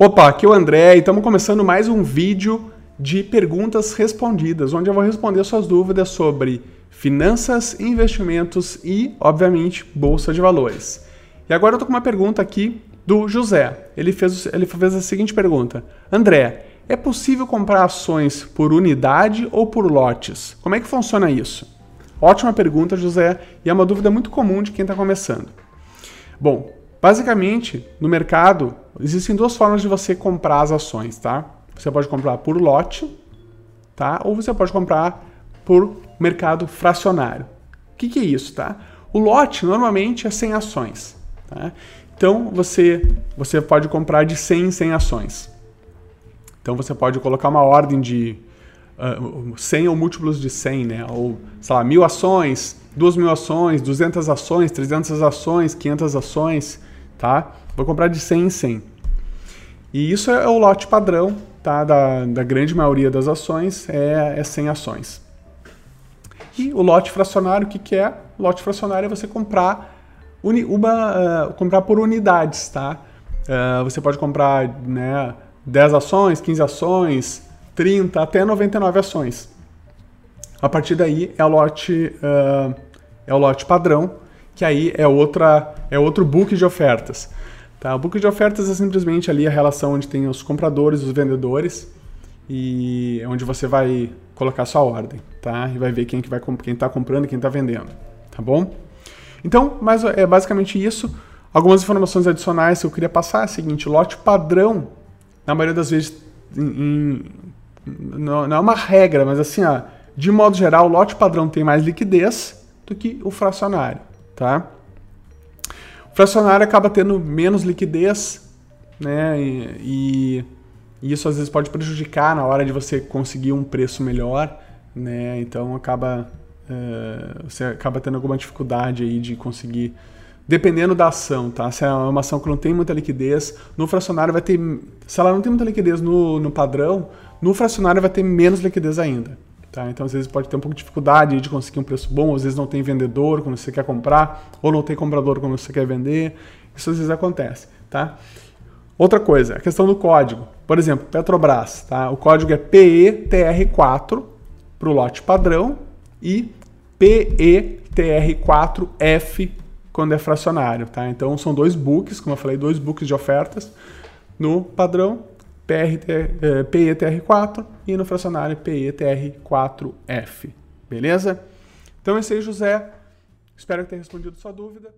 Opa, aqui é o André e estamos começando mais um vídeo de perguntas respondidas, onde eu vou responder suas dúvidas sobre finanças, investimentos e, obviamente, bolsa de valores. E agora eu tô com uma pergunta aqui do José. Ele fez, ele fez a seguinte pergunta: André, é possível comprar ações por unidade ou por lotes? Como é que funciona isso? Ótima pergunta, José, e é uma dúvida muito comum de quem está começando. Bom, basicamente, no mercado, existem duas formas de você comprar as ações, tá? Você pode comprar por lote, tá? Ou você pode comprar por mercado fracionário. O que, que é isso, tá? O lote normalmente é 100 ações, tá? Então você, você pode comprar de 100 em 100 ações. Então você pode colocar uma ordem de uh, 100 ou múltiplos de 100, né? Ou, sei lá, mil ações, duas mil ações, 200 ações, 300 ações, 500 ações, tá? Vou comprar de 100 em 100. E isso é o lote padrão, tá? Da, da grande maioria das ações é, é 100 ações. E o lote fracionário, o que, que é? O lote fracionário é você comprar, uni, uma, uh, comprar por unidades, tá? Uh, você pode comprar né, 10 ações, 15 ações, 30 até 99 ações. A partir daí é o lote, uh, é o lote padrão, que aí é, outra, é outro book de ofertas. Tá? O book de ofertas é simplesmente ali a relação onde tem os compradores, os vendedores, e é onde você vai colocar sua ordem, tá? E vai ver quem que vai quem está comprando e quem está vendendo, tá bom? Então, mas é basicamente isso. Algumas informações adicionais que eu queria passar é o seguinte: lote padrão, na maioria das vezes, em, em não, é uma regra, mas assim, ó, de modo geral, lote padrão tem mais liquidez do que o fracionário, tá? O fracionário acaba tendo menos liquidez, né? E, e, isso às vezes pode prejudicar na hora de você conseguir um preço melhor, né? Então acaba uh, você acaba tendo alguma dificuldade aí de conseguir dependendo da ação, tá? Se é uma ação que não tem muita liquidez, no fracionário vai ter. Se ela não tem muita liquidez no, no padrão, no fracionário vai ter menos liquidez ainda. Tá? Então, às vezes, pode ter um pouco de dificuldade de conseguir um preço bom, às vezes não tem vendedor quando você quer comprar, ou não tem comprador quando você quer vender. Isso às vezes acontece. Tá? Outra coisa, a questão do código. Por exemplo, Petrobras. Tá? O código é PETR4 para o lote padrão e PETR4F quando é fracionário. Tá? Então, são dois books, como eu falei, dois books de ofertas no padrão PETR, PETR4 e no fracionário PETR4F. Beleza? Então, esse aí, José. Espero que tenha respondido sua dúvida.